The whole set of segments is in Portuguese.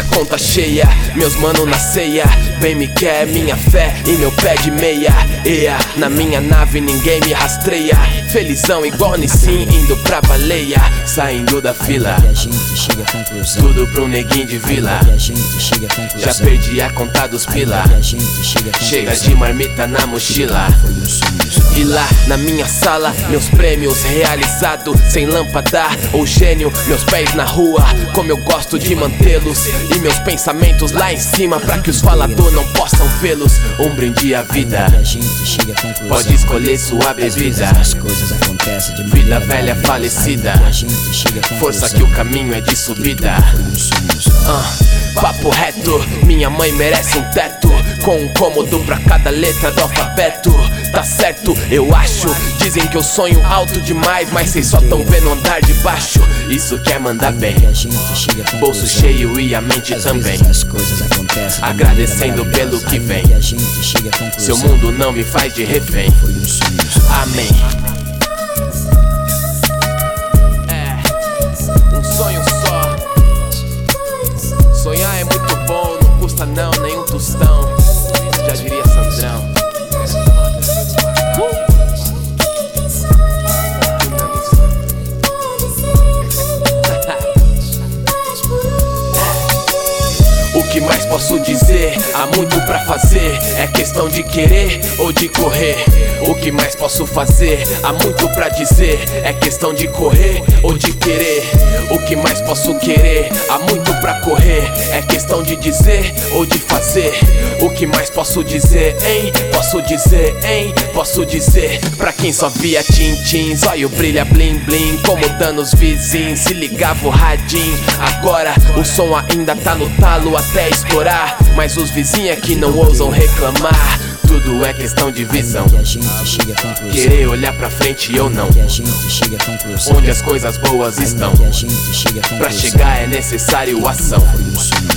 minha conta cheia, meus mano na ceia. Bem me quer, minha fé e meu pé de meia. Ea, na minha nave ninguém me rastreia. Felizão igual Nissim, indo pra baleia. Saindo da fila, tudo pro neguinho de vila. Já perdi a conta dos pila. Chega de marmita na mochila. E lá na minha sala, meus prêmios realizados sem lâmpada ou gênio, meus pés na rua, como eu gosto de mantê-los. E meus pensamentos lá em cima, pra que os falador não possam vê-los. Um brinde à vida, pode escolher sua bebida. as coisas acontecem de Vida velha falecida. Força que o caminho é de subida. Ah, papo reto, minha mãe merece um teto Com um cômodo pra cada letra do alfabeto. Tá certo, eu acho. Dizem que eu sonho alto demais Mas vocês só tão vendo andar de baixo. Isso quer mandar bem. Bolso cheio e a mente também. Agradecendo maneira pelo que vem. Seu mundo não me faz de refém. Amém posso dizer? Há muito pra fazer. É questão de querer ou de correr. O que mais posso fazer? Há muito pra dizer. É questão de correr ou de querer. O que mais posso querer? Há muito pra correr. É questão de dizer ou de fazer. O que mais posso dizer, hein? Posso dizer, hein? Posso dizer. Pra quem só via olha o brilha blim blim. Como dando os vizinhos, se ligava o radinho. Agora o som ainda tá no talo até estourar. Mas os vizinhos aqui não ousam reclamar. Tudo é questão de visão. Querer olhar pra frente ou não. Onde as coisas boas estão. Pra chegar é necessário ação.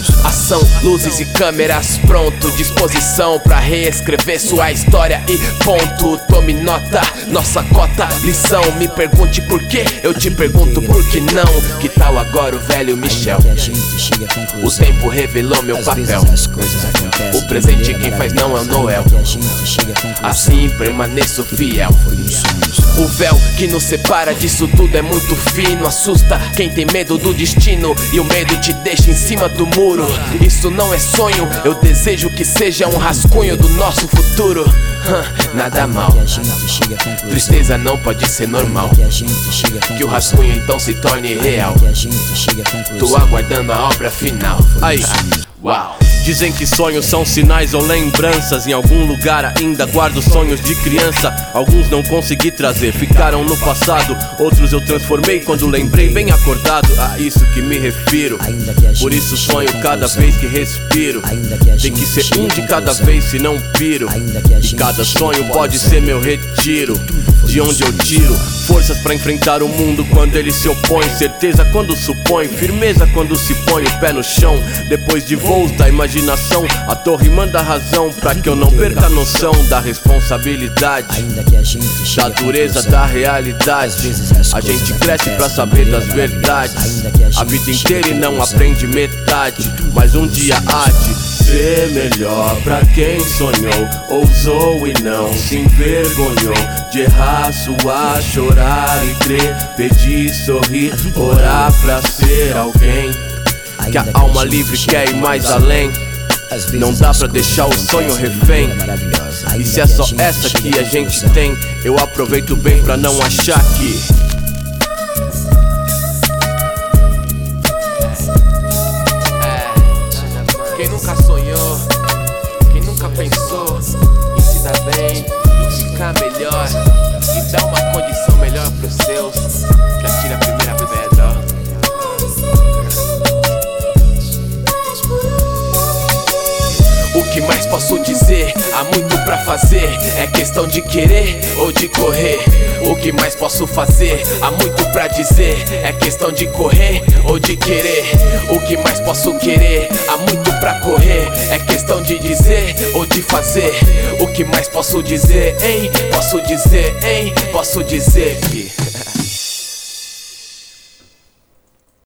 Só. Ação, luzes e câmeras pronto, disposição pra reescrever sua história e ponto. Tome nota, nossa cota, lição. Me pergunte por quê, eu te pergunto por que não. Que tal agora o velho Michel? Que. O tempo revelou meu papel. O presente quem faz não é o. Noel. Que. Assim permaneço fiel. O véu que nos separa disso tudo é muito fino. Assusta quem tem medo do destino. E o medo te deixa em cima do muro. Isso não é sonho, eu desejo que seja um rascunho do nosso futuro. Nada mal. À conclusão. Tristeza não pode ser normal. Até que o rascunho então se torne real. À conclusão. Tô aguardando a obra final. Aí. Uau. Dizem que sonhos são sinais ou lembranças. Em algum lugar ainda guardo sonhos de criança. Alguns não consegui trazer, ficaram no passado. Outros eu transformei quando lembrei, bem acordado. A isso que me refiro. Por isso sonho cada vez que respiro. Tem que ser um de cada vez, senão piro. Ainda que a E cada sonho pode ser meu retiro. De onde eu tiro forças pra enfrentar o mundo quando ele se opõe. Certeza quando supõe, firmeza quando se põe o pé no chão. Depois de voos da imaginação, a torre manda razão pra que eu não perca a noção da responsabilidade. Da dureza da realidade. A gente cresce pra acontecem saber das verdades. a vida inteira e não aprende metade. Mas um dia há de ser melhor pra quem sonhou, ousou e não se envergonhou. De errar, suar, chorar e crer. Pedir, sorrir, orar pra ser alguém. Que a alma livre quer ir mais além. Não dá pra deixar o sonho de refém. E se é só essa que a gente tem, eu aproveito bem pra não achar que. Bem, em ficar melhor, em dar uma condição melhor pros seus, que atira posso dizer? Há muito pra fazer. É questão de querer ou de correr. O que mais posso fazer? Há muito pra dizer. É questão de correr ou de querer. O que mais posso querer? Há muito pra correr. É questão de dizer ou de fazer. O que mais posso dizer, hein? Posso dizer, hein? Posso dizer que.